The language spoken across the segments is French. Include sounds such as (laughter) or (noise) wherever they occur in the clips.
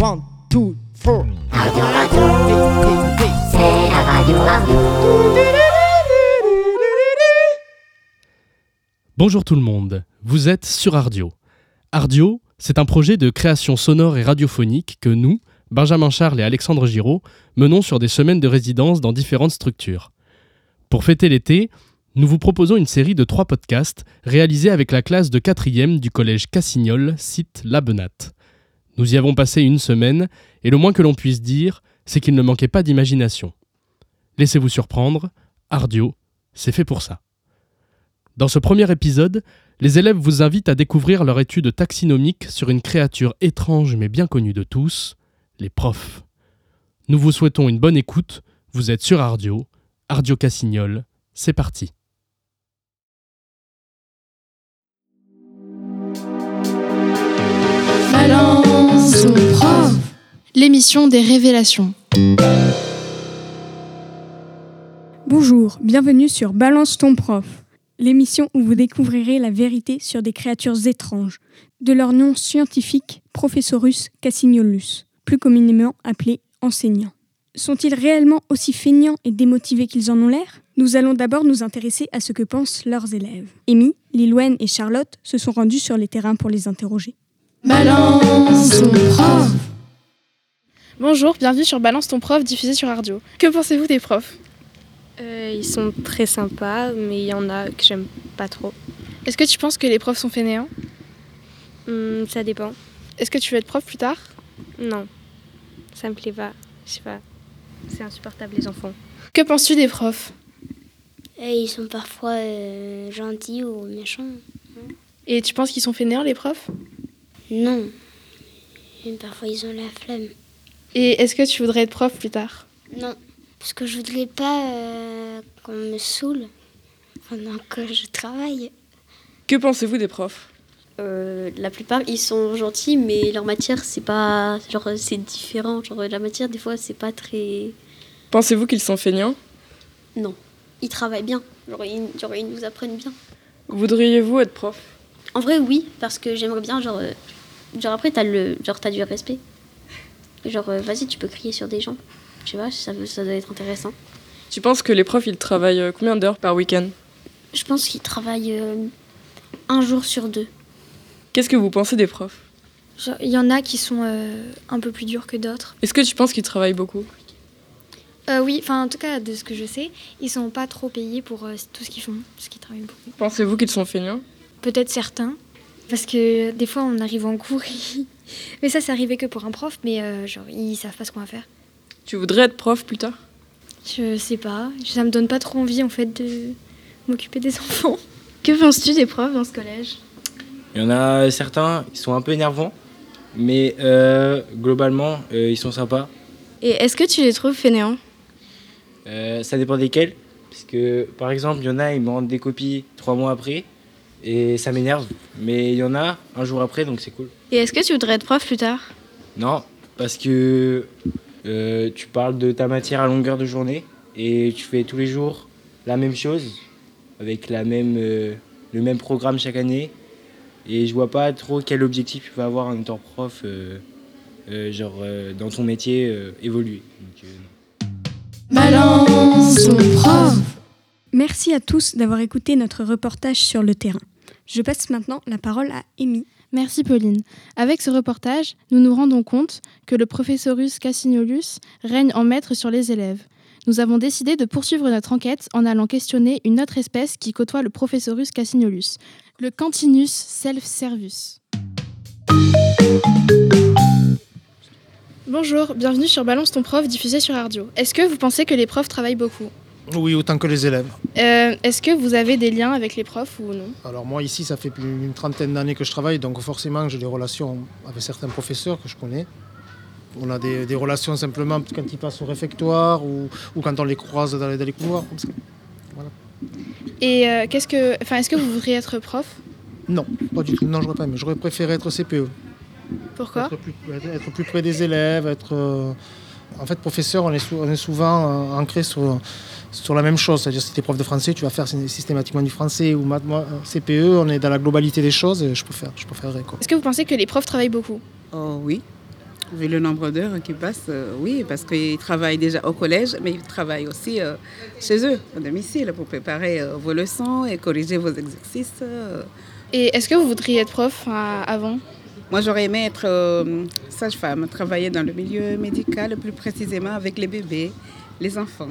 One, two, four. Radio, radio, c'est la radio, radio. Bonjour tout le monde, vous êtes sur Ardio. Ardio, c'est un projet de création sonore et radiophonique que nous, Benjamin Charles et Alexandre Giraud, menons sur des semaines de résidence dans différentes structures. Pour fêter l'été, nous vous proposons une série de trois podcasts réalisés avec la classe de 4e du collège Cassignol, site Labenat. Nous y avons passé une semaine, et le moins que l'on puisse dire, c'est qu'il ne manquait pas d'imagination. Laissez-vous surprendre, Ardio, c'est fait pour ça. Dans ce premier épisode, les élèves vous invitent à découvrir leur étude taxinomique sur une créature étrange mais bien connue de tous, les profs. Nous vous souhaitons une bonne écoute, vous êtes sur Ardio, Ardio Cassignol, c'est parti. Prof. L'émission des révélations. Bonjour, bienvenue sur Balance ton prof, l'émission où vous découvrirez la vérité sur des créatures étranges, de leur nom scientifique Professorus cassignolus, plus communément appelé enseignants. Sont-ils réellement aussi feignants et démotivés qu'ils en ont l'air? Nous allons d'abord nous intéresser à ce que pensent leurs élèves. Amy, Lilwen et Charlotte se sont rendus sur les terrains pour les interroger. Balance ton prof. Bonjour, bienvenue sur Balance ton prof diffusé sur Ardio. Que pensez-vous des profs? Euh, ils sont très sympas, mais il y en a que j'aime pas trop. Est-ce que tu penses que les profs sont fainéants? Hmm, ça dépend. Est-ce que tu veux être prof plus tard? Non, ça me plaît pas. Je sais pas. C'est insupportable les enfants. Que penses-tu des profs? Et ils sont parfois euh, gentils ou méchants. Et tu penses qu'ils sont fainéants les profs? Non. Et parfois ils ont la flemme. Et est-ce que tu voudrais être prof plus tard? Non. Parce que je voudrais pas euh, qu'on me saoule pendant que je travaille. Que pensez-vous des profs? Euh, la plupart ils sont gentils mais leur matière c'est pas genre c'est différent genre la matière des fois c'est pas très Pensez-vous qu'ils sont feignants? Non ils travaillent bien genre ils, genre, ils nous apprennent bien Voudriez-vous être prof? En vrai oui parce que j'aimerais bien genre euh, genre après t'as le genre t'as du respect. Genre euh, vas-y tu peux crier sur des gens. Tu vois ça veut- ça doit être intéressant. Tu penses que les profs ils travaillent euh, combien d'heures par week-end? Je pense qu'ils travaillent euh, un jour sur deux. Qu'est-ce que vous pensez des profs? Il y en a qui sont euh, un peu plus durs que d'autres. Est-ce que tu penses qu'ils travaillent beaucoup? Euh, oui, enfin en tout cas de ce que je sais, ils sont pas trop payés pour euh, tout ce qu'ils font, parce qu'ils travaillent beaucoup. Pensez-vous qu'ils sont feignants? Peut-être certains, parce que des fois on arrive en cours, (laughs) mais ça c'est arrivé que pour un prof, mais euh, genre ils savent pas ce qu'on va faire. Tu voudrais être prof plus tard? Je sais pas, ça me donne pas trop envie en fait de m'occuper des (laughs) enfants. Que penses-tu des profs dans ce collège? Il y en a certains, ils sont un peu énervants, mais euh, globalement, euh, ils sont sympas. Et est-ce que tu les trouves fainéants? Euh, ça dépend desquels, parce que par exemple, il y en a, ils me rendent des copies trois mois après, et ça m'énerve. Mais il y en a un jour après, donc c'est cool. Et est-ce que tu voudrais être prof plus tard? Non, parce que euh, tu parles de ta matière à longueur de journée, et tu fais tous les jours la même chose, avec la même, euh, le même programme chaque année. Et je vois pas trop quel objectif tu vas avoir en étant prof, euh, euh, genre euh, dans ton métier euh, évoluer. Donc, euh, non. Balance ton prof. Merci à tous d'avoir écouté notre reportage sur le terrain. Je passe maintenant la parole à Amy. Merci Pauline. Avec ce reportage, nous nous rendons compte que le professorus Cassignolus règne en maître sur les élèves. Nous avons décidé de poursuivre notre enquête en allant questionner une autre espèce qui côtoie le professorus Cassignolus, le Cantinus self-servus. Bonjour, bienvenue sur Balance ton prof diffusé sur Ardio. Est-ce que vous pensez que les profs travaillent beaucoup? Oui, autant que les élèves. Euh, Est-ce que vous avez des liens avec les profs ou non? Alors moi ici, ça fait plus d'une trentaine d'années que je travaille, donc forcément j'ai des relations avec certains professeurs que je connais. On a des, des relations simplement quand ils passent au réfectoire ou, ou quand on les croise dans les, dans les couloirs. Comme ça. Voilà. Et euh, qu'est-ce que, enfin, est-ce que vous voudriez être prof? Non, pas du tout. Non, j'aurais pas aimé. J'aurais préféré être CPE. Pourquoi? Être plus, être plus près des élèves, être... euh, En fait, professeur, on est, sou- on est souvent ancré sur, sur la même chose. C'est-à-dire, si tu es prof de français, tu vas faire sy- systématiquement du français ou maths. Moi, euh, CPE, on est dans la globalité des choses et je préfère, je préférerais. Quoi. Est-ce que vous pensez que les profs travaillent beaucoup? Oh oui. Vu le nombre d'heures qui passent, euh, oui, parce qu'ils travaillent déjà au collège, mais ils travaillent aussi euh, chez eux, à domicile, pour préparer euh, vos leçons et corriger vos exercices. euh. Et est-ce que vous voudriez être prof avant? Moi, j'aurais aimé être euh, sage-femme, travailler dans le milieu médical, plus précisément avec les bébés, les enfants.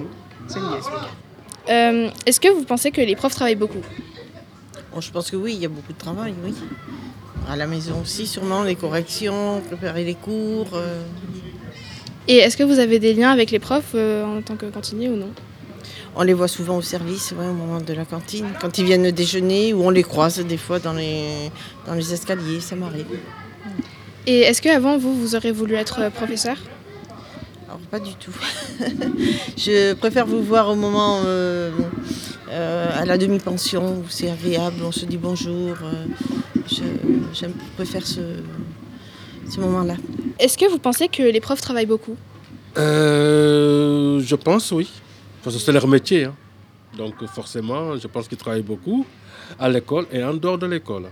Euh, Est-ce que vous pensez que les profs travaillent beaucoup Bon, je pense que oui, il y a beaucoup de travail, oui. À la maison aussi, sûrement, les corrections, préparer les cours. euh. Et est-ce que vous avez des liens avec les profs euh, en tant que cantinier ou non On les voit souvent au service, ouais, au moment de la cantine, quand ils viennent déjeuner, ou on les croise des fois dans les, dans les escaliers, ça m'arrive. Et est-ce qu'avant, vous, vous aurez voulu être euh, professeur Alors, pas du tout. (laughs) je préfère vous voir au moment euh, euh, à la demi-pension, où c'est agréable, on se dit bonjour. euh, je, j'aime- je préfère ce, ce moment-là. Est-ce que vous pensez que les profs travaillent beaucoup? Euh, je pense oui, parce que c'est leur métier. hein. Donc forcément, je pense qu'ils travaillent beaucoup à l'école et en dehors de l'école.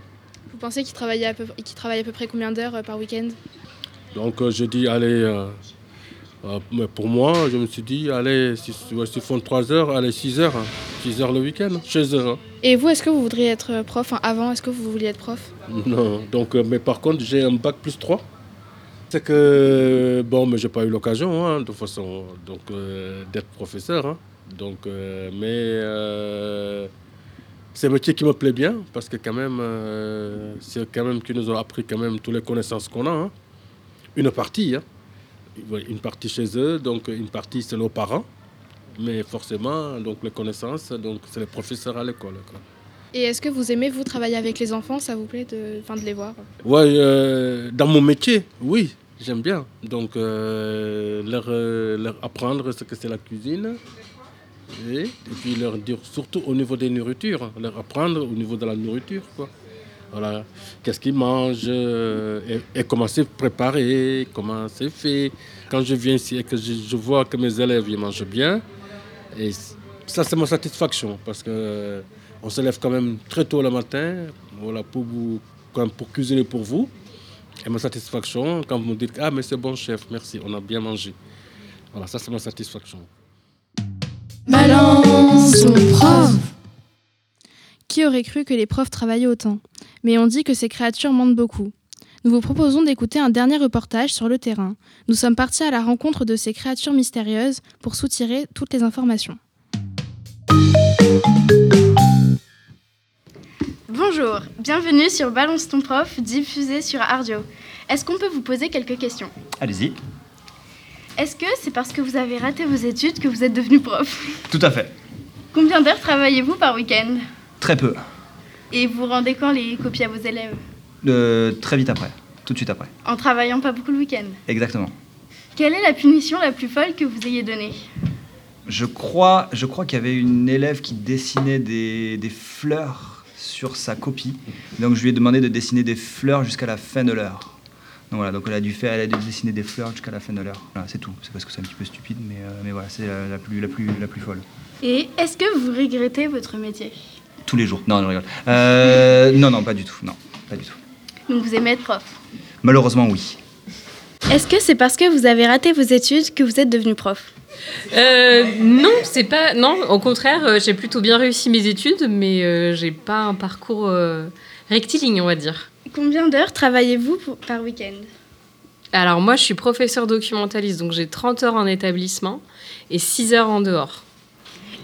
Vous pensez qu'ils travaillent, à peu... travaillent à peu près combien d'heures par week-end? Donc je dis, allez, euh, mais pour moi, je me suis dit, allez, s'ils ouais, s'ils font 3 heures, allez, 6 heures, 6 heures le week-end, chez eux. hein. Et vous, est-ce que vous voudriez être prof Enfin, avant, est-ce que vous vouliez être prof? Non, donc, euh, mais par contre, j'ai un bac plus 3. C'est que, bon, mais j'ai pas eu l'occasion, hein, de toute façon, donc, euh, d'être professeur. hein. Donc, mais c'est un métier qui me plaît bien, parce que quand même, c'est quand même qui nous ont appris quand même toutes les connaissances qu'on a. hein. Une partie, hein. Une partie chez eux, donc une partie c'est nos parents. Mais forcément, donc les connaissances, donc c'est les professeurs à l'école. Et est-ce que vous aimez, vous, travailler avec les enfants? Ça vous plaît de, de les voir? Ouais, euh, dans mon métier, oui, j'aime bien. Donc, euh, leur, euh, leur apprendre ce que c'est la cuisine. Et, et puis leur dire, surtout au niveau des nourritures, leur apprendre au niveau de la nourriture, quoi. Voilà, qu'est-ce qu'ils mangent euh, et, comment c'est préparé, comment c'est fait. Quand je viens ici et que je, vois que mes élèves ils mangent bien, et ça c'est ma satisfaction parce que euh, on se lève quand même très tôt le matin, voilà, pour vous, quand pour cuisiner pour vous. Et ma satisfaction, quand vous me dites Ah, mais c'est bon, chef, merci, on a bien mangé. Voilà, ça, c'est ma satisfaction. Prof. Qui aurait cru que les profs travaillaient autant Mais on dit que ces créatures mentent beaucoup. Nous vous proposons d'écouter un dernier reportage sur le terrain. Nous sommes partis à la rencontre de ces créatures mystérieuses pour soutirer toutes les informations. Bonjour, bienvenue sur Balance ton prof, diffusé sur Ardio. Est-ce qu'on peut vous poser quelques questions? Allez-y. Est-ce que c'est parce que vous avez raté vos études que vous êtes devenu prof? Tout à fait. Combien d'heures travaillez-vous par week-end? Très peu. Et vous rendez quand les copies à vos élèves Euh, très vite après. Tout de suite après. En travaillant pas beaucoup le week-end. Exactement. Quelle est la punition la plus folle que vous ayez donnée Je crois, je crois qu'il y avait une élève qui dessinait des, des fleurs sur sa copie. Donc je lui ai demandé de dessiner des fleurs jusqu'à la fin de l'heure. Donc voilà, donc elle a dû faire, elle a dû dessiner des fleurs jusqu'à la fin de l'heure. Voilà, c'est tout. C'est parce que c'est un petit peu stupide, mais, euh, mais voilà, c'est la, la plus, la, plus, la plus folle. Et est-ce que vous regrettez votre métier? Tous les jours. Non, non, je rigole. Euh, non, non, pas du tout. Non, pas du tout. Donc vous aimez être prof Malheureusement, oui. Est-ce que c'est parce que vous avez raté vos études que vous êtes devenu prof? Euh, non, c'est pas. Non, au contraire, euh, j'ai plutôt bien réussi mes études, mais euh, j'ai pas un parcours euh, rectiligne, on va dire. Combien d'heures travaillez-vous pour- par week-end? Alors, moi, je suis professeur documentaliste, donc j'ai 30 heures en établissement et 6 heures en dehors.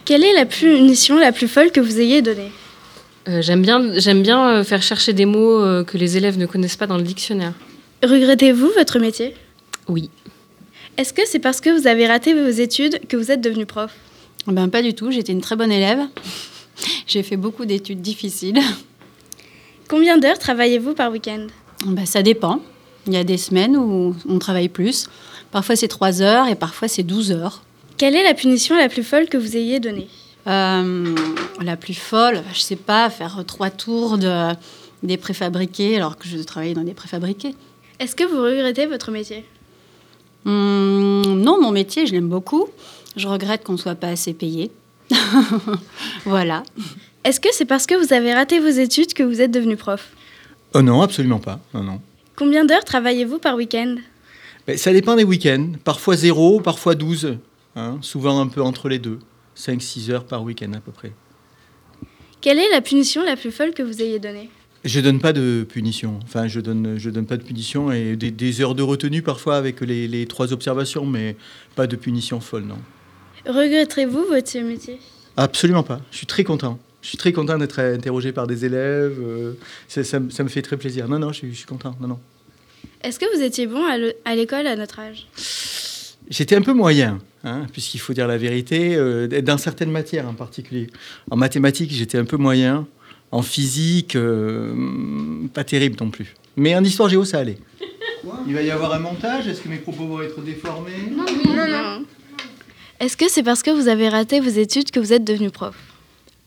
Quelle est la punition la plus folle que vous ayez donnée Euh, j'aime bien, j'aime bien euh, faire chercher des mots euh, que les élèves ne connaissent pas dans le dictionnaire. Regrettez-vous votre métier Oui. Est-ce que c'est parce que vous avez raté vos études que vous êtes devenu prof Ben pas du tout, j'étais une très bonne élève. (laughs) J'ai fait beaucoup d'études difficiles. Combien d'heures travaillez-vous par week-end Ben, ça dépend. Il y a des semaines où on travaille plus. Parfois c'est 3 heures et parfois c'est 12 heures. Quelle est la punition la plus folle que vous ayez donnée? Euh, la plus folle, je sais pas, faire trois tours de, des préfabriqués alors que je travaillais dans des préfabriqués. Est-ce que vous regrettez votre métier? Hum, non, mon métier, je l'aime beaucoup. Je regrette qu'on ne soit pas assez payé. (laughs) voilà. Est-ce que c'est parce que vous avez raté vos études que vous êtes devenu prof? Oh non, absolument pas. Non, non. Combien d'heures travaillez-vous par week-end? Ben, Ça dépend des week-ends. Parfois 0, parfois 12. Hein, souvent un peu entre les deux. 5-6 heures par week-end à peu près. Quelle est la punition la plus folle que vous ayez donnée? Je donne pas de punition. Enfin, je donne, je donne pas de punition et des, des heures de retenue parfois avec les, les trois observations, mais pas de punition folle, non. Regretterez-vous votre métier Absolument pas. Je suis très content. Je suis très content d'être interrogé par des élèves. euh, ça, ça me- ça me fait très plaisir. Non, non, je suis, je suis content. Non, non. Est-ce que vous étiez bon à l'école à notre âge? J'étais un peu moyen, hein, puisqu'il faut dire la vérité, euh, dans certaines matières en particulier. En mathématiques, j'étais un peu moyen. En physique, euh, pas terrible non plus. Mais en histoire géo, ça allait. (laughs) Il va y avoir un montage? Est-ce que mes propos vont être déformés? Non, non. Est-ce que c'est parce que vous avez raté vos études que vous êtes devenu prof?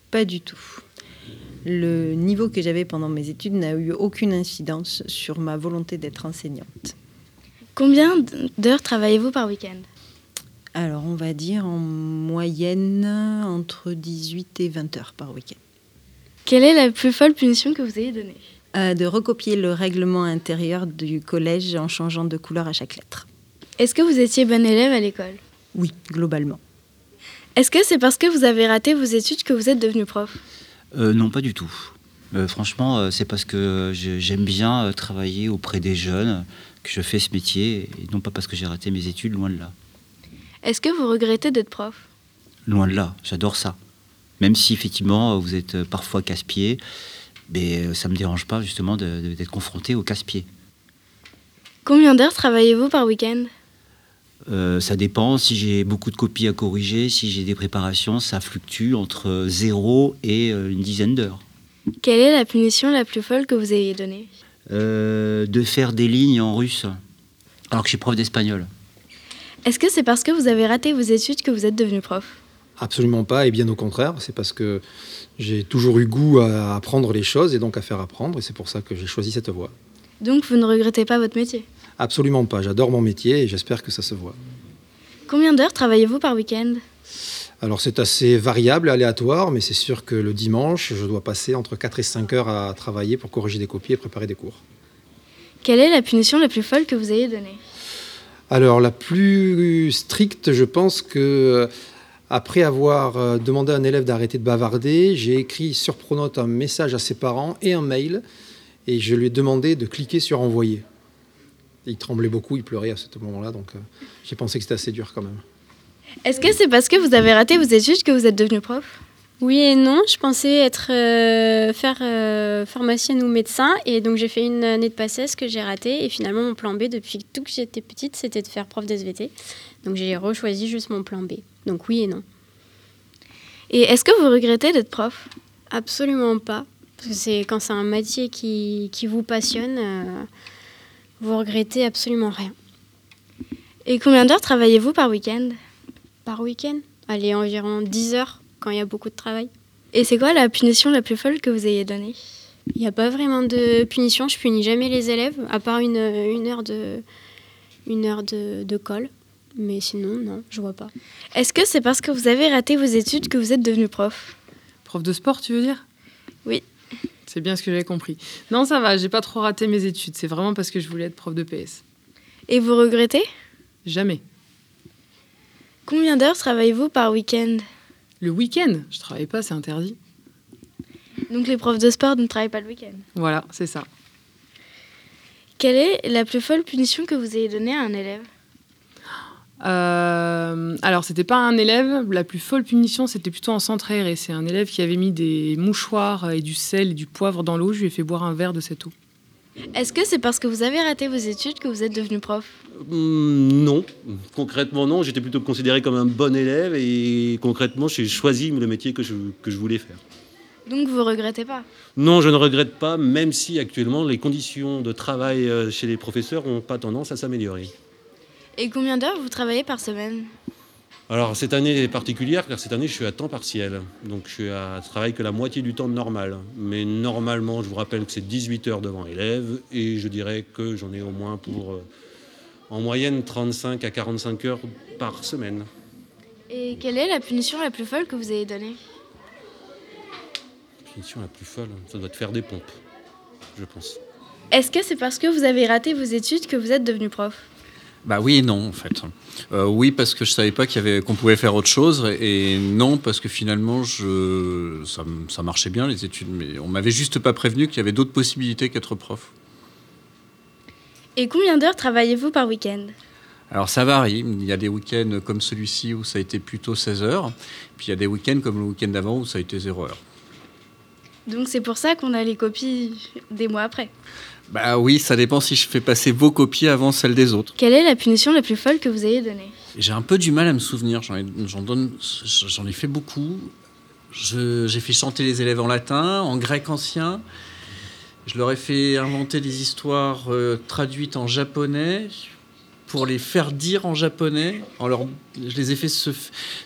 Pas du tout. Le niveau que j'avais pendant mes études n'a eu aucune incidence sur ma volonté d'être enseignante. Combien d'heures travaillez-vous par week-end? Alors, on va dire en moyenne entre 18 et 20 heures par week-end. Quelle est la plus folle punition que vous ayez donnée? Euh, de recopier le règlement intérieur du collège en changeant de couleur à chaque lettre. Est-ce que vous étiez bon élève à l'école? Oui, globalement. Est-ce que c'est parce que vous avez raté vos études que vous êtes devenu prof? Euh, non, pas du tout. Euh, franchement, c'est parce que j'aime bien travailler auprès des jeunes que je fais ce métier, et non pas parce que j'ai raté mes études, loin de là. Est-ce que vous regrettez d'être prof? Loin de là, j'adore ça. Même si effectivement vous êtes euh, parfois casse-pied, mais euh, ça ne me dérange pas justement d'être confronté au casse-pied. Combien d'heures travaillez-vous par week-end? Euh, ça dépend, si j'ai beaucoup de copies à corriger, si j'ai des préparations, ça fluctue entre 0 et une dizaine d'heures. Quelle est la punition la plus folle que vous ayez donnée? Euh, de faire des lignes en russe, alors que je suis prof d'espagnol. Est-ce que c'est parce que vous avez raté vos études que vous êtes devenu prof? Absolument pas, et bien au contraire, c'est parce que j'ai toujours eu goût à apprendre les choses et donc à faire apprendre, et c'est pour ça que j'ai choisi cette voie. Donc vous ne regrettez pas votre métier? Absolument pas, j'adore mon métier et j'espère que ça se voit. Combien d'heures travaillez-vous par week-end? Alors c'est assez variable et aléatoire, mais c'est sûr que le dimanche, je dois passer entre 4 et 5 heures à travailler pour corriger des copies et préparer des cours. Quelle est la punition la plus folle que vous ayez donnée? Alors la plus stricte, je pense que euh, après avoir euh, demandé à un élève d'arrêter de bavarder, j'ai écrit sur Pronote un message à ses parents et un mail, et je lui ai demandé de cliquer sur envoyer. Il tremblait beaucoup, il pleurait à ce moment-là, donc euh, j'ai pensé que c'était assez dur quand même. Est-ce que c'est parce que vous avez raté vos études que vous êtes devenu prof? Oui et non, je pensais être euh, faire euh, pharmacienne ou médecin et donc j'ai fait une année de passesse que j'ai ratée et finalement mon plan B depuis tout que j'étais petite c'était de faire prof d'SVT. Donc j'ai rechoisi juste mon plan B. Donc oui et non. Et est-ce que vous regrettez d'être prof? Absolument pas. Parce que c'est quand c'est un métier qui, qui vous passionne, euh, vous regrettez absolument rien. Et combien d'heures travaillez-vous par week-end? Par week-end Allez, environ 10 heures quand il y a beaucoup de travail. Et c'est quoi la punition la plus folle que vous ayez donnée? Il n'y a pas vraiment de punition, je punis jamais les élèves, à part une, une heure, de, une heure de, de colle. Mais sinon, non, je vois pas. Est-ce que c'est parce que vous avez raté vos études que vous êtes devenu prof? Prof de sport, tu veux dire? Oui. C'est bien ce que j'avais compris. Non, ça va, j'ai pas trop raté mes études. C'est vraiment parce que je voulais être prof de PS. Et vous regrettez? Jamais. Combien d'heures travaillez-vous par week-end Le week-end, je travaille pas, c'est interdit. Donc les profs de sport ne travaillent pas le week-end. Voilà, c'est ça. Quelle est la plus folle punition que vous ayez donnée à un élève? Euh, alors, c'était pas un élève. La plus folle punition, c'était plutôt en centre aéré. C'est un élève qui avait mis des mouchoirs et du sel et du poivre dans l'eau. Je lui ai fait boire un verre de cette eau. Est-ce que c'est parce que vous avez raté vos études que vous êtes devenu prof Hum, non, concrètement non. J'étais plutôt considéré comme un bon élève et concrètement j'ai choisi le métier que je, que je voulais faire. Donc vous regrettez pas Non, je ne regrette pas, même si actuellement les conditions de travail euh, chez les professeurs n'ont pas tendance à s'améliorer. Et combien d'heures vous travaillez par semaine? Alors cette année est particulière car cette année je suis à temps partiel, donc je suis à je travaille que la moitié du temps normal. Mais normalement, je vous rappelle que c'est 18 heures devant élèves et je dirais que j'en ai au moins pour euh, en moyenne 35 à 45 heures par semaine. Et quelle est la punition la plus folle que vous ayez donnée? La punition la plus folle, ça doit te faire des pompes, je pense. Est-ce que c'est parce que vous avez raté vos études que vous êtes devenu prof? Bah oui et non en fait. Euh, oui parce que je savais pas qu'il y avait qu'on pouvait faire autre chose et non parce que finalement je ça, ça marchait bien les études mais on m'avait juste pas prévenu qu'il y avait d'autres possibilités qu'être prof. Et combien d'heures travaillez-vous par week-end? Alors ça varie, il y a des week-ends comme celui-ci où ça a été plutôt 16 heures, puis il y a des week-ends comme le week-end d'avant où ça a été 0 heure. Donc c'est pour ça qu'on a les copies des mois après. Bah oui, ça dépend si je fais passer vos copies avant celles des autres. Quelle est la punition la plus folle que vous ayez donnée? J'ai un peu du mal à me souvenir, j'en ai, j'en donne, j'en ai fait beaucoup. Je- J'ai fait chanter les élèves en latin, en grec ancien. Je leur ai fait inventer des histoires euh, traduites en japonais pour les faire dire en japonais. Leur, je les ai fait se,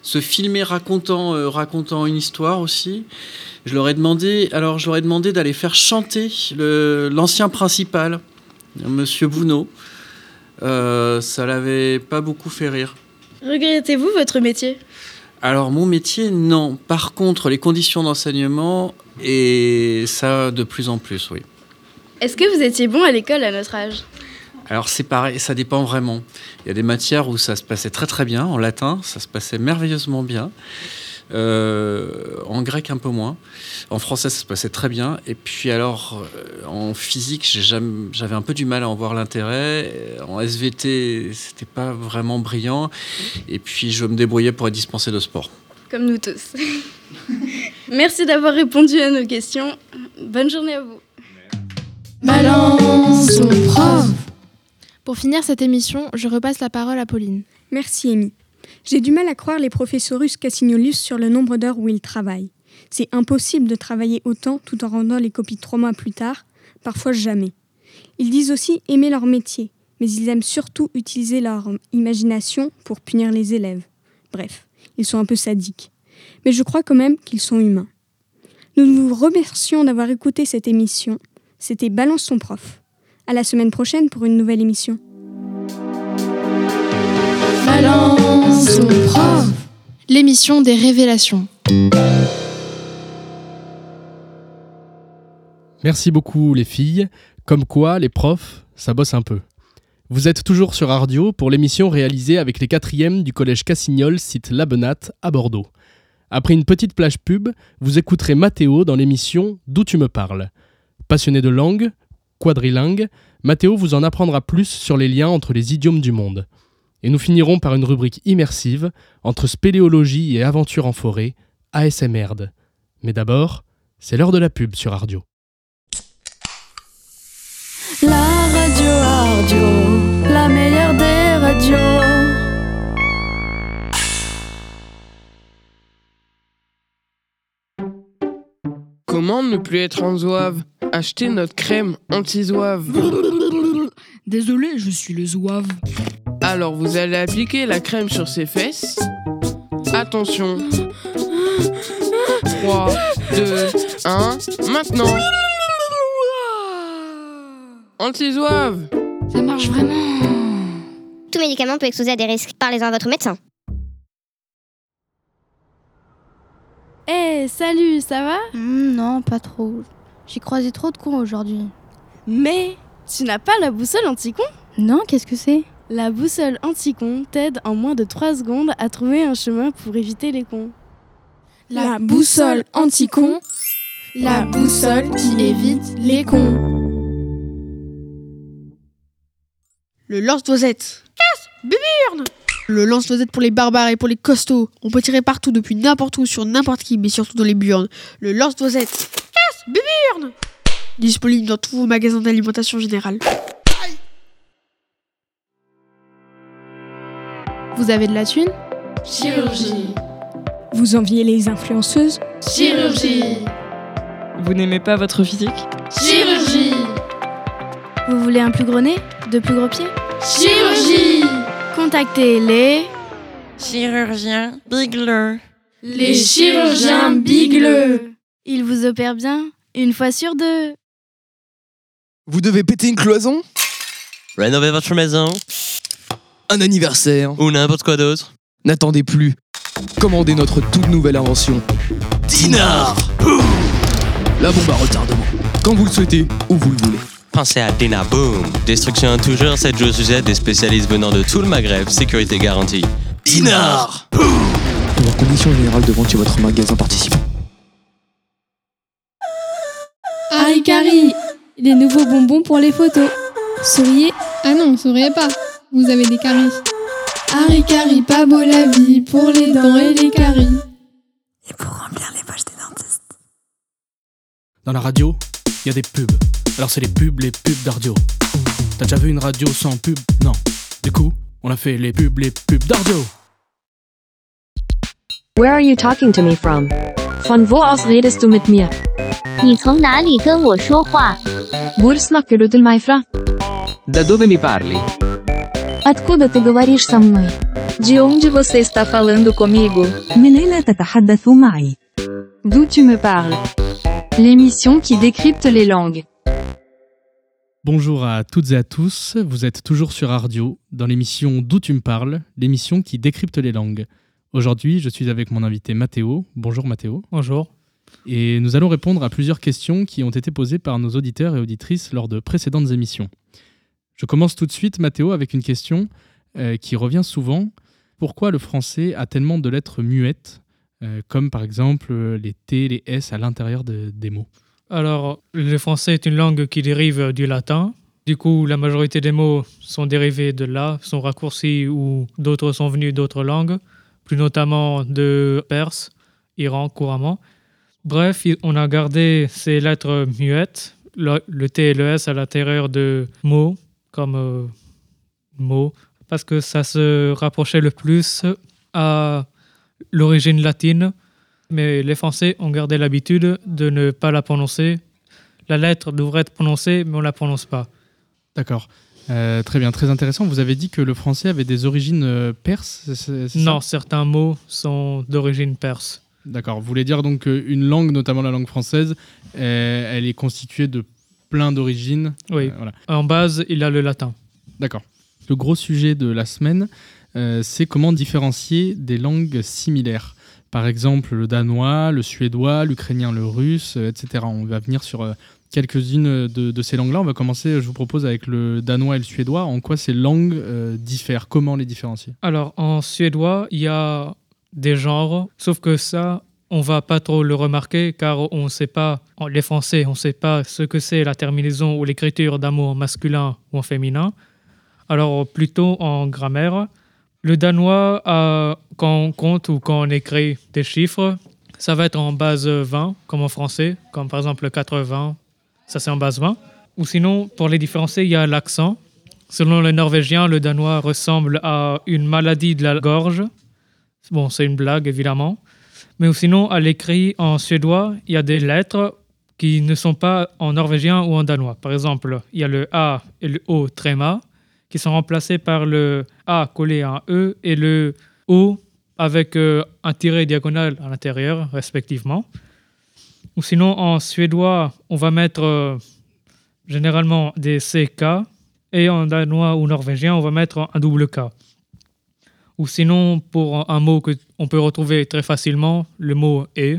se filmer racontant, euh, racontant une histoire aussi. Je leur ai demandé, alors je leur ai demandé d'aller faire chanter l'ancien principal, Monsieur Bounot. Euh, ça l'avait pas beaucoup fait rire. Regrettez-vous votre métier? Alors mon métier, non. Par contre, les conditions d'enseignement, et ça de plus en plus, oui. Est-ce que vous étiez bon à l'école à notre âge? Alors c'est pareil, ça dépend vraiment. Il y a des matières où ça se passait très très bien. En latin, ça se passait merveilleusement bien. Euh, en grec, un peu moins. En français, ça se passait très bien. Et puis alors, euh, en physique, j'avais un peu du mal à en voir l'intérêt. Euh, En SVT, c'était pas vraiment brillant. Et puis, je me débrouillais pour être dispensé de sport. Comme nous tous. (laughs) Merci d'avoir répondu à nos questions. Bonne journée à vous. Balance prof. Pour finir cette émission, je repasse la parole à Pauline. Merci, Amy. J'ai du mal à croire les professeurs russes Cassignolus sur le nombre d'heures où ils travaillent. C'est impossible de travailler autant tout en rendant les copies trois mois plus tard, parfois jamais. Ils disent aussi aimer leur métier, mais ils aiment surtout utiliser leur imagination pour punir les élèves. Bref, ils sont un peu sadiques. Mais je crois quand même qu'ils sont humains. Nous vous remercions d'avoir écouté cette émission. C'était Balance ton prof. À la semaine prochaine pour une nouvelle émission. Balance ton prof. L'émission des révélations. Merci beaucoup les filles. Comme quoi, les profs, ça bosse un peu. Vous êtes toujours sur Ardio pour l'émission réalisée avec les quatrièmes du collège Cassignol, site Labenat, à Bordeaux. Après une petite plage pub, vous écouterez Mathéo dans l'émission D'où tu me parles. Passionné de langue, quadrilingue, Mathéo vous en apprendra plus sur les liens entre les idiomes du monde. Et nous finirons par une rubrique immersive entre spéléologie et aventure en forêt, ASMR. Mais d'abord, c'est l'heure de la pub sur Ardio. Ne plus être en zouave Acheter notre crème anti-zouave. (laughs) Désolé, je suis le zouave. Alors vous allez appliquer la crème sur ses fesses. Attention. 3, 2, 1, maintenant. Anti-zouave Ça marche vraiment. Tout médicament peut exposer à des risques. Parlez-en à votre médecin. Eh, salut, ça va Hmm, Non, pas trop. J'ai croisé trop de cons aujourd'hui. Mais tu n'as pas la boussole anti-con Non, qu'est-ce que c'est? La boussole anti-con t'aide en moins de 3 secondes à trouver un chemin pour éviter les cons. La boussole anti-con, la boussole qui évite les cons. Le lance-doisette. Casse Biburne Le lance-doisette pour les barbares et pour les costauds. On peut tirer partout, depuis n'importe où, sur n'importe qui, mais surtout dans les burnes. Le lance-doisette. Casse Biburne Disponible dans tous vos magasins d'alimentation générale. Vous avez de la thune? Chirurgie. Vous enviez les influenceuses? Chirurgie. Vous n'aimez pas votre physique? Chirurgie. Vous voulez un plus gros nez? De plus gros pieds? Chirurgie. Contactez les... Chirurgien Bigler. Les chirurgiens bigleux. Ils vous opèrent bien, une fois sur deux. Vous devez péter une cloison? Rénover votre maison? Un anniversaire ou n'importe quoi d'autre? N'attendez plus. Commandez notre toute nouvelle invention. Dinard La bombe à retardement. Quand vous le souhaitez, où vous le voulez. Pensez à Dina Boom. Destruction toujours, 7 jours sujet des spécialistes venant de tout le Maghreb. Sécurité garantie. Dinard Pour en condition générale de vente chez votre magasin participant. Haricari, les nouveaux bonbons pour les photos. Souriez. Ah non, souriez pas. Vous avez des caries. Haricari, pas beau la vie pour les dents et les caries. Dans la radio, il y a des pubs. Alors c'est les pubs, les pubs d'Ardio. T'as déjà vu une radio sans pub Non. Du coup, on a fait les pubs, les pubs d'Ardio. Where are you talking to me from? Von wo aus redest du mit mir? 你从哪里跟我说话？ Hvor snakker du til meg fra? Da dove mi parli? Откуда ты говоришь со мной? De onde você está falando comigo? من أين تتحدث معي? D'où tu me parles L'émission qui décrypte les langues. Bonjour à toutes et à tous, vous êtes toujours sur Ardio, dans l'émission D'où tu me parles, l'émission qui décrypte les langues. Aujourd'hui, je suis avec mon invité Mathéo. Bonjour Mathéo. Bonjour. Et nous allons répondre à plusieurs questions qui ont été posées par nos auditeurs et auditrices lors de précédentes émissions. Je commence tout de suite, Mathéo, avec une question euh, qui revient souvent. Pourquoi le français a tellement de lettres muettes, euh, comme par exemple euh, les T, les S à l'intérieur de- des mots? Alors, le français est une langue qui dérive du latin. Du coup, la majorité des mots sont dérivés de là, sont raccourcis ou d'autres sont venus d'autres langues, plus notamment de Perse, Iran couramment. Bref, on a gardé ces lettres muettes, le, le T et le S à l'intérieur de mots, comme euh, mots, parce que ça se rapprochait le plus à l'origine latine mais les Français ont gardé l'habitude de ne pas la prononcer. La lettre devrait être prononcée, mais on ne la prononce pas. D'accord. Euh, très bien, très intéressant. Vous avez dit que le français avait des origines euh, perses Non, certains mots sont d'origine perse. D'accord. Vous voulez dire donc qu'une langue, notamment la langue française, euh, elle est constituée de plein d'origines? Oui. Euh, voilà. En base, il a le latin. D'accord. Le gros sujet de la semaine, c'est comment différencier des langues similaires. Par exemple, le danois, le suédois, l'ukrainien, le russe, euh, etc. On va venir sur euh, quelques-unes de, ces langues-là. On va commencer, je vous propose, avec le danois et le suédois. En quoi ces langues euh, diffèrent? Comment les différencier Alors, en suédois, il y a des genres, sauf que ça, on va pas trop le remarquer car on ne sait pas, les Français, on ne sait pas ce que c'est la terminaison ou l'écriture d'un mot masculin ou en féminin. Alors, plutôt en grammaire. Le danois, quand on compte ou quand on écrit des chiffres, ça va être en base 20, comme en français, comme par exemple 80, ça c'est en base 20. Ou sinon, pour les différencier, il y a l'accent. Selon le norvégien, le danois ressemble à une maladie de la gorge. Bon, c'est une blague, évidemment. Mais sinon, à l'écrit en suédois, il y a des lettres qui ne sont pas en norvégien ou en danois. Par exemple, il y a le A et le O tréma qui sont remplacés par le A collé à un E et le O avec euh, un tiret diagonal à l'intérieur, respectivement. Ou sinon, en suédois, on va mettre euh, généralement des CK et en danois ou norvégien, on va mettre un double K. Ou sinon, pour un mot qu'on peut retrouver très facilement, le mot et,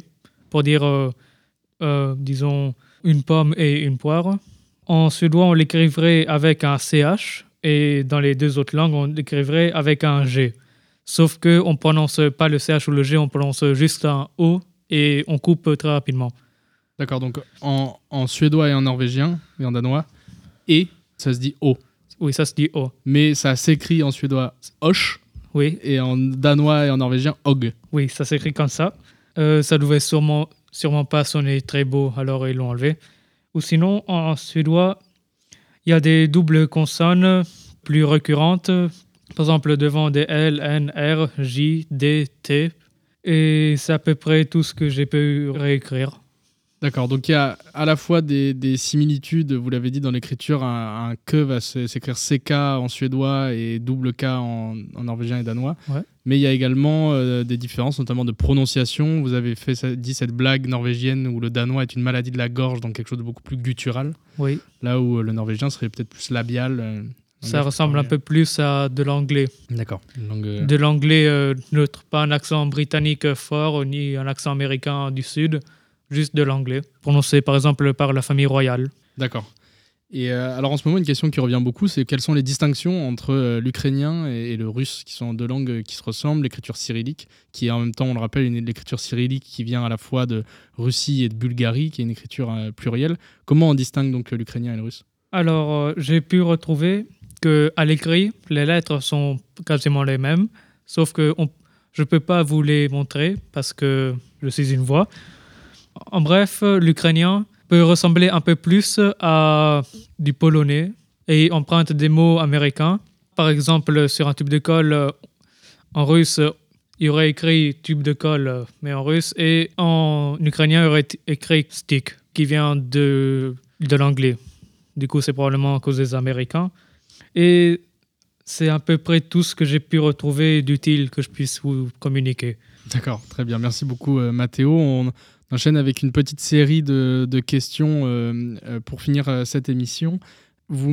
pour dire, euh, disons, une pomme et une poire. En suédois, on l'écrivrait avec un CH et dans les deux autres langues, on l'écrivrait avec un G. Sauf qu'on ne prononce pas le CH ou le G, on prononce juste un O et on coupe très rapidement. D'accord, donc en, en suédois et en norvégien et en danois, et ça se dit O. Oui, ça se dit O. Mais ça s'écrit en suédois Osh. Oui. Et en danois et en norvégien Og. Oui, ça s'écrit comme ça. Euh, ça devait sûrement, sûrement pas sonner très beau, alors ils l'ont enlevé. Ou sinon, en suédois, il y a des doubles consonnes plus récurrentes. Par exemple, devant des L, N, R, J, D, T. Et c'est à peu près tout ce que j'ai pu réécrire. D'accord, donc il y a à la fois des, des similitudes, vous l'avez dit dans l'écriture, un, un que va s'écrire CK en suédois et double K en, en norvégien et danois. Ouais. Mais il y a également euh, des différences, notamment de prononciation. Vous avez fait, dit cette blague norvégienne où le danois est une maladie de la gorge, donc quelque chose de beaucoup plus guttural. Oui. Là où euh, le norvégien serait peut-être plus labial. euh, Ça ressemble un peu plus à de l'anglais. D'accord. langue, De l'anglais euh, neutre, pas un accent britannique fort ni un accent américain du sud, juste de l'anglais, prononcé par exemple par la famille royale. D'accord. Et euh, alors en ce moment, une question qui revient beaucoup, c'est quelles sont les distinctions entre euh, l'ukrainien et, et le russe, qui sont deux langues euh, qui se ressemblent, l'écriture cyrillique, qui est en même temps, on le rappelle, une l'écriture cyrillique qui vient à la fois de Russie et de Bulgarie, qui est une écriture euh, plurielle. Comment on distingue donc l'ukrainien et le russe? Alors, j'ai pu retrouver que à l'écrit, les lettres sont quasiment les mêmes, sauf que on- je ne peux pas vous les montrer parce que je suis une voix. En bref, l'ukrainien peut ressembler un peu plus à du polonais et emprunte des mots américains. Par exemple, sur un tube de colle en russe, il aurait écrit tube de colle, mais en russe, et en ukrainien, il aurait écrit stick, qui vient de, de l'anglais. Du coup, c'est probablement à cause des Américains. Et c'est à peu près tout ce que j'ai pu retrouver d'utile que je puisse vous communiquer. D'accord, très bien. Merci beaucoup, euh, Mathéo. On enchaîne avec une petite série de, de questions euh, euh, pour finir euh, cette émission. Vous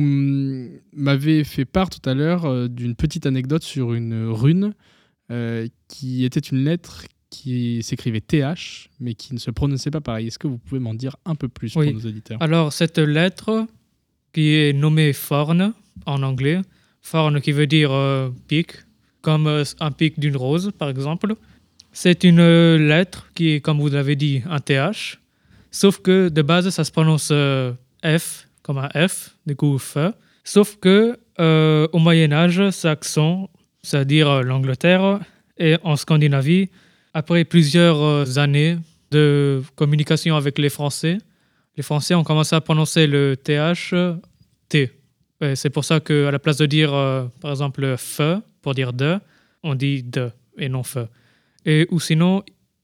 m'avez fait part tout à l'heure d'une petite anecdote sur une rune qui était une lettre qui s'écrivait TH, mais qui ne se prononçait pas pareil. Est-ce que vous pouvez m'en dire un peu plus Oui. pour nos auditeurs? Alors, cette lettre, qui est nommée Forne en anglais, Forne qui veut dire euh, pic, comme euh, un pic d'une rose, par exemple, c'est une euh, lettre qui est, comme vous l'avez dit, un TH, sauf que de base, ça se prononce euh, F, comme un F, du coup F, sauf que euh, au Moyen-Âge, saxon, c'est-à-dire l'Angleterre, et en Scandinavie, après plusieurs années de communication avec les Français, les Français ont commencé à prononcer le TH T. C'est pour ça qu'à la place de dire, par exemple, feu pour dire de, on dit de et non feu. Et, ou sinon,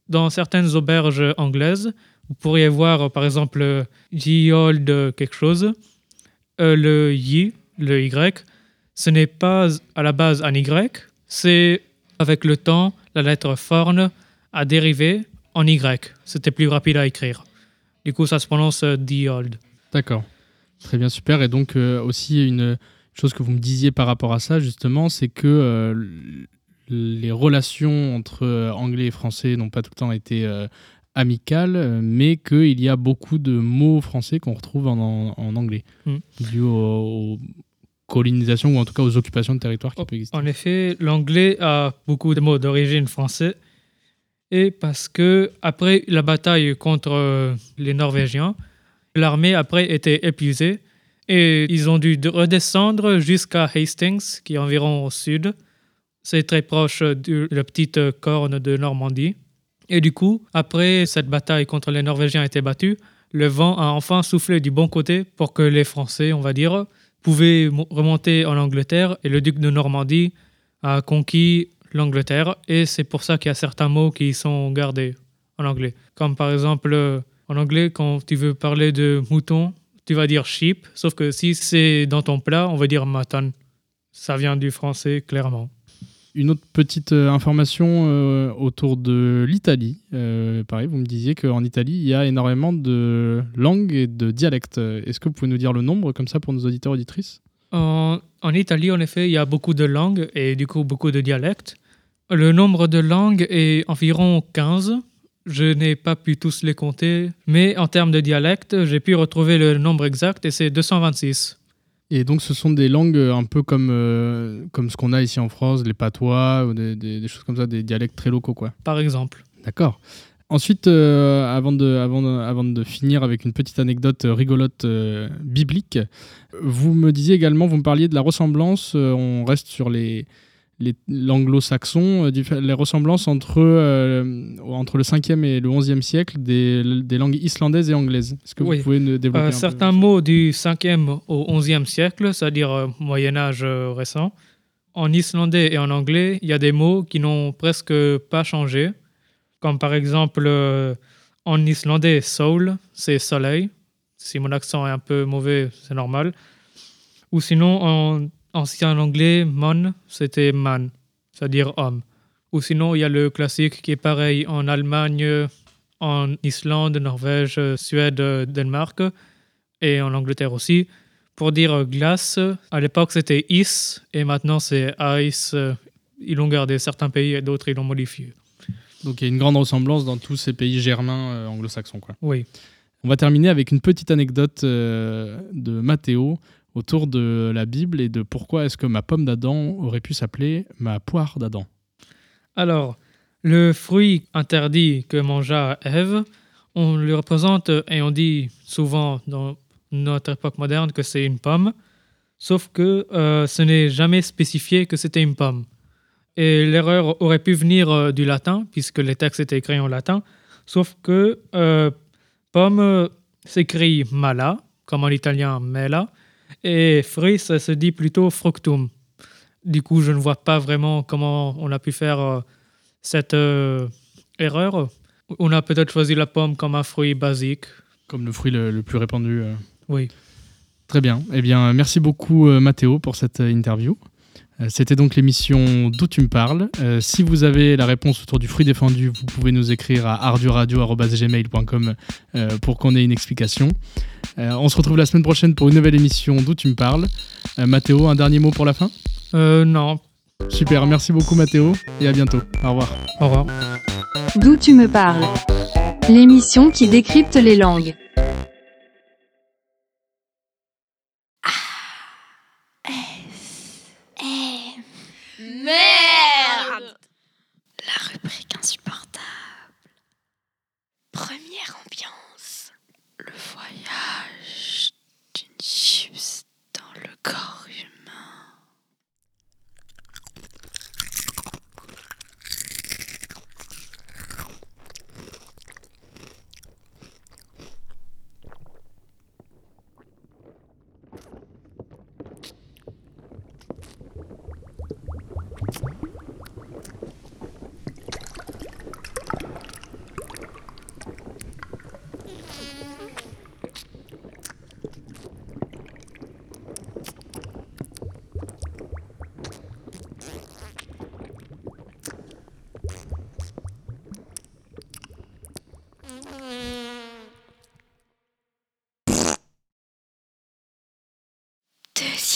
dans certaines auberges anglaises, vous pourriez voir, euh, par exemple, ye old quelque chose. Euh, le y, le y, ce n'est pas à la base un y, c'est avec le temps, la lettre forne a dérivé en y. C'était plus rapide à écrire. Du coup, ça se prononce euh, the old. D'accord. Très bien, super. Et donc euh, aussi une chose que vous me disiez par rapport à ça, justement, c'est que euh, les relations entre euh, anglais et français n'ont pas tout le temps été euh, amicales, mais qu'il y a beaucoup de mots français qu'on retrouve en, en- en anglais, Mm. dû aux, aux colonisations ou en tout cas aux occupations de territoires qui peuvent exister. En effet, l'anglais a beaucoup de mots d'origine français. Et parce que après la bataille contre euh, les Norvégiens, l'armée après était épuisée et ils ont dû de- redescendre jusqu'à Hastings, qui est environ au sud. C'est très proche de la petite corne de Normandie. Et du coup, après cette bataille contre les Norvégiens a été battue, le vent a enfin soufflé du bon côté pour que les Français, on va dire, pouvaient mo- remonter en Angleterre et le duc de Normandie a conquis l'Angleterre et c'est pour ça qu'il y a certains mots qui sont gardés en anglais. Comme par exemple, euh, en anglais, quand tu veux parler de mouton, tu vas dire sheep, sauf que si c'est dans ton plat, on va dire mutton. Ça vient du français, clairement. Une autre petite euh, information euh, autour de l'Italie. Euh, pareil, vous me disiez qu'en Italie, il y a énormément de langues et de dialectes. Est-ce que vous pouvez nous dire le nombre comme ça pour nos auditeurs auditrices? En, en Italie, en effet, il y a beaucoup de langues et du coup beaucoup de dialectes. Le nombre de langues est environ 15. Je n'ai pas pu tous les compter, mais en termes de dialectes, j'ai pu retrouver le nombre exact et c'est 226. Et donc, ce sont des langues euh, un peu comme, euh, comme ce qu'on a ici en France, les patois, ou des, des- des choses comme ça, des dialectes très locaux, quoi. Par exemple. D'accord. Ensuite, euh, avant, de, avant, de, avant de finir avec une petite anecdote rigolote euh, biblique, vous me disiez également, vous me parliez de la ressemblance, on reste sur les l'anglo-saxon, euh, les ressemblances entre, euh, entre le 5e et le 11e siècle des, des langues islandaises et anglaises. Est-ce que vous pouvez nous développer Euh, un peu certains mots du 5e au 11e siècle, c'est-à-dire euh, Moyen Âge récent, en islandais et en anglais, il y a des mots qui n'ont presque pas changé. Comme par exemple, en islandais, soul, c'est soleil. Si mon accent est un peu mauvais, c'est normal. Ou sinon, en ancien anglais, mon, c'était man, c'est-à-dire homme. Ou sinon, il y a le classique qui est pareil en Allemagne, en Islande, Norvège, Suède, Danemark et en Angleterre aussi. Pour dire glace, à l'époque c'était is et maintenant c'est ice. Ils l'ont gardé certains pays et d'autres ils l'ont modifié. Donc il y a une grande ressemblance dans tous ces pays germains euh, anglo-saxons. Quoi. Oui. On va terminer avec une petite anecdote euh, de Mathéo autour de la Bible et de pourquoi est-ce que ma pomme d'Adam aurait pu s'appeler ma poire d'Adam. Alors, le fruit interdit que mangea Ève, on le représente et on dit souvent dans notre époque moderne que c'est une pomme, sauf que euh, ce n'est jamais spécifié que c'était une pomme. Et l'erreur aurait pu venir euh, du latin, puisque les textes étaient écrits en latin, sauf que euh, pomme s'écrit mala, comme en italien mela, et fruit, ça se dit plutôt fructum. Du coup, je ne vois pas vraiment comment on a pu faire euh, cette euh, erreur. On a peut-être choisi la pomme comme un fruit basique. Comme le fruit le, le plus répandu. euh. Oui. Très bien. Eh bien, merci beaucoup Mathéo pour cette interview. Euh, C'était donc l'émission D'où tu me parles. Euh, si vous avez la réponse autour du fruit défendu, vous pouvez nous écrire à arduradio.gmail.com euh, pour qu'on ait une explication. Euh, on se retrouve la semaine prochaine pour une nouvelle émission D'où tu me parles. Euh, Mathéo, un dernier mot pour la fin? Euh, non. Super, merci beaucoup Mathéo et à bientôt. Au revoir. Au revoir. D'où tu me parles? L'émission qui décrypte les langues. Eh, merde La rubrique insupportable. Première ambiance. Le voyage d'une chips dans le corps humain.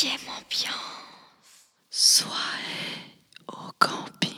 Deuxième ambiance. Soirée au camping.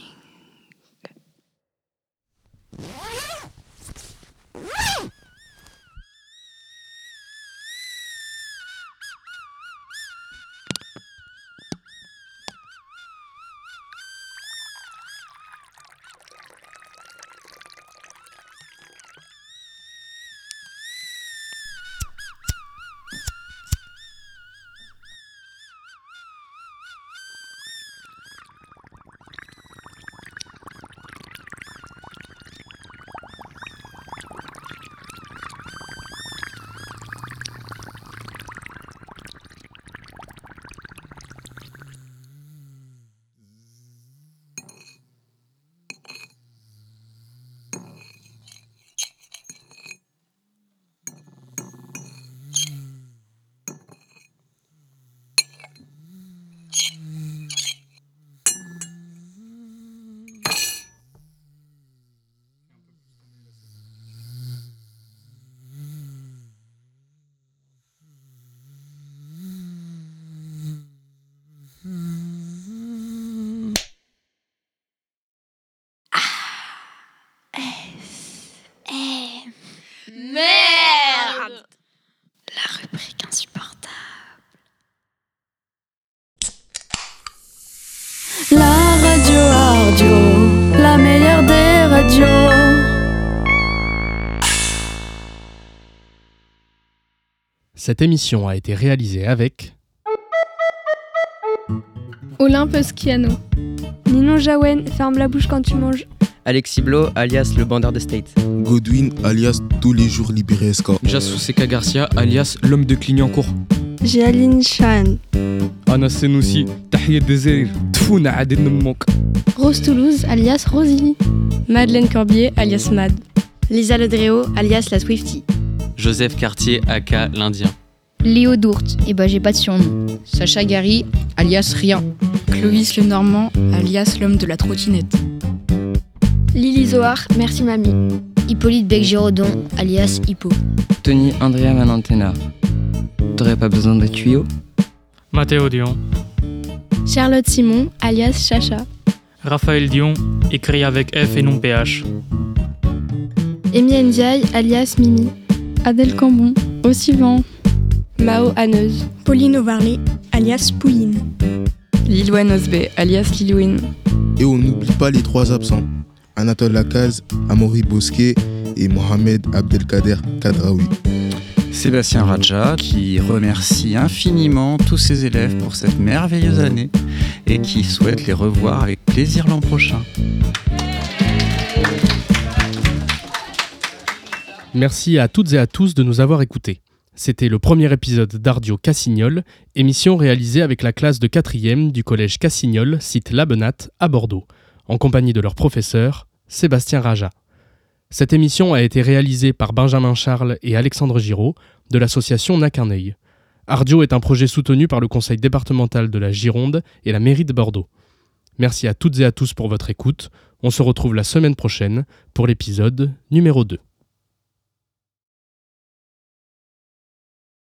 Eh, merde La rubrique insupportable. La radio Ardio, la meilleure des radios. Cette émission a été réalisée avec Olympus Kiano. Ninon Jawen, ferme la bouche quand tu manges. Alexis Blo, alias le bandeur de State. Godwin, alias tous les jours libéré SK. Jassousseka Garcia, alias l'homme de Clignancourt. Jaline Chan. Anas Senoussi, Tahia Dezer, Tfouna Adel Nemok. Rose Toulouse, alias Rosie. Madeleine Corbier, alias Mad. Lisa Ledréo, alias la Swifty. Joseph Cartier, aka l'Indien. Léo Dourte, et bah j'ai pas de surnom. Sacha Gary, alias Rien. Clovis Le Normand, alias l'homme de la trottinette. Lily Zohar, merci mamie. Hippolyte Bec-Giraudon, alias Hippo. Tony Andrea Manantena. T'aurais pas besoin de tuyaux Mathéo Dion. Charlotte Simon, alias Chacha. Raphaël Dion, écrit avec F et non PH. Amy Ndiaye, alias Mimi. Adèle Cambon. Au suivant. Mao Haneuse. Pauline Ovarley, alias Pouline. Lilouane Osbé, alias Lilouine. Et on n'oublie pas les trois absents. Anatole Lacaz, Amaury Bosquet et Mohamed Abdelkader Kadraoui. Sébastien Raja qui remercie infiniment tous ses élèves pour cette merveilleuse année et qui souhaite les revoir avec plaisir l'an prochain. Merci à toutes et à tous de nous avoir écoutés. C'était le premier épisode d'Ardio Cassignol, émission réalisée avec la classe de 4e du collège Cassignol, site Labenat, à Bordeaux, en compagnie de leur professeur, Sébastien Raja. Cette émission a été réalisée par Benjamin Charles et Alexandre Giraud de l'association Nacarneuil. Ardio est un projet soutenu par le conseil départemental de la Gironde et la mairie de Bordeaux. Merci à toutes et à tous pour votre écoute. On se retrouve la semaine prochaine pour l'épisode numéro 2.